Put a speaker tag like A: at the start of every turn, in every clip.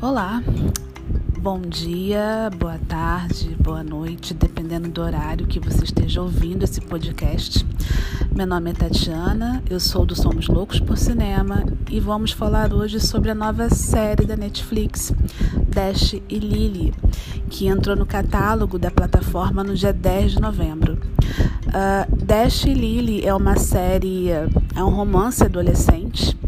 A: Olá, bom dia, boa tarde, boa noite, dependendo do horário que você esteja ouvindo esse podcast. Meu nome é Tatiana, eu sou do Somos Loucos por Cinema e vamos falar hoje sobre a nova série da Netflix, Dash e Lily, que entrou no catálogo da plataforma no dia 10 de novembro. Uh, Dash e Lily é uma série, é um romance adolescente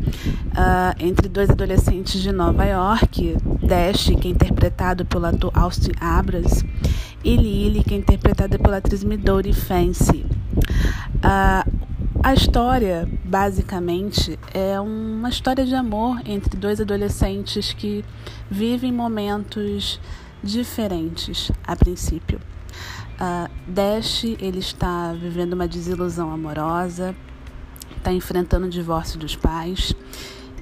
A: uh, entre dois adolescentes de Nova York, Dash, que é interpretado pelo ator Austin Abras, e Lily, que é interpretada pela atriz Midori Fancy. Uh, a história, basicamente, é uma história de amor entre dois adolescentes que vivem momentos diferentes a princípio. Uh, Dash ele está vivendo uma desilusão amorosa, está enfrentando o divórcio dos pais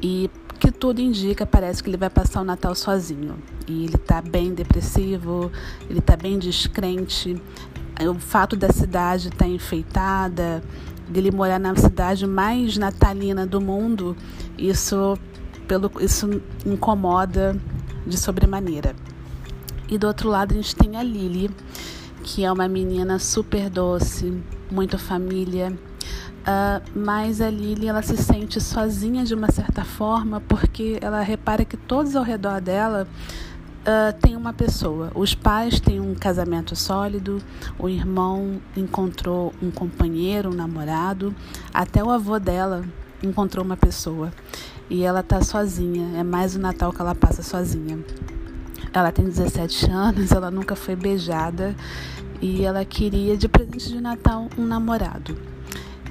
A: e que tudo indica, parece que ele vai passar o Natal sozinho. E ele está bem depressivo, ele está bem descrente. O fato da cidade estar tá enfeitada, dele morar na cidade mais natalina do mundo, isso, pelo, isso incomoda de sobremaneira. E do outro lado a gente tem a Lily, que é uma menina super doce, muito família, Uh, mas a Lily ela se sente sozinha de uma certa forma porque ela repara que todos ao redor dela uh, tem uma pessoa. Os pais têm um casamento sólido, o irmão encontrou um companheiro, um namorado, até o avô dela encontrou uma pessoa e ela está sozinha. É mais o Natal que ela passa sozinha. Ela tem 17 anos, ela nunca foi beijada e ela queria de presente de Natal um namorado.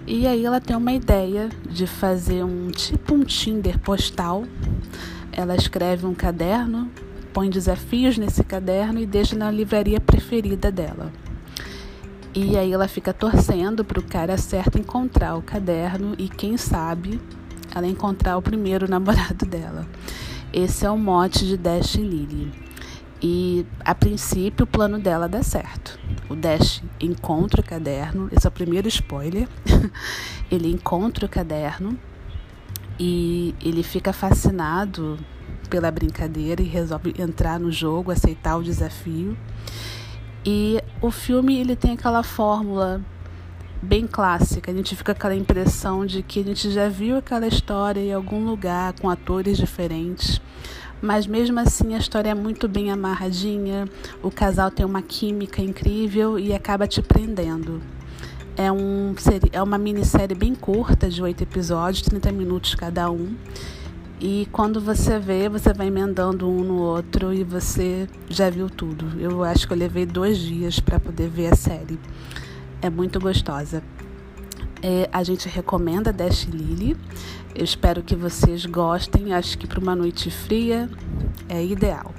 A: E aí ela tem uma ideia de fazer um tipo um Tinder postal. Ela escreve um caderno, põe desafios nesse caderno e deixa na livraria preferida dela. E aí ela fica torcendo para o cara certo encontrar o caderno e quem sabe ela encontrar o primeiro namorado dela. Esse é o mote de Dash Lily. E a princípio o plano dela dá certo. O Dash encontra o caderno, esse é o primeiro spoiler. ele encontra o caderno e ele fica fascinado pela brincadeira e resolve entrar no jogo, aceitar o desafio. E o filme ele tem aquela fórmula bem clássica. A gente fica com aquela impressão de que a gente já viu aquela história em algum lugar com atores diferentes mas mesmo assim a história é muito bem amarradinha, o casal tem uma química incrível e acaba te prendendo. É, um, é uma minissérie bem curta, de oito episódios, 30 minutos cada um. E quando você vê, você vai emendando um no outro e você já viu tudo. Eu acho que eu levei dois dias para poder ver a série. É muito gostosa. É, a gente recomenda Dash Lily. Eu espero que vocês gostem. Acho que para uma noite fria é ideal.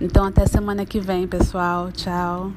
A: Então, até semana que vem, pessoal. Tchau.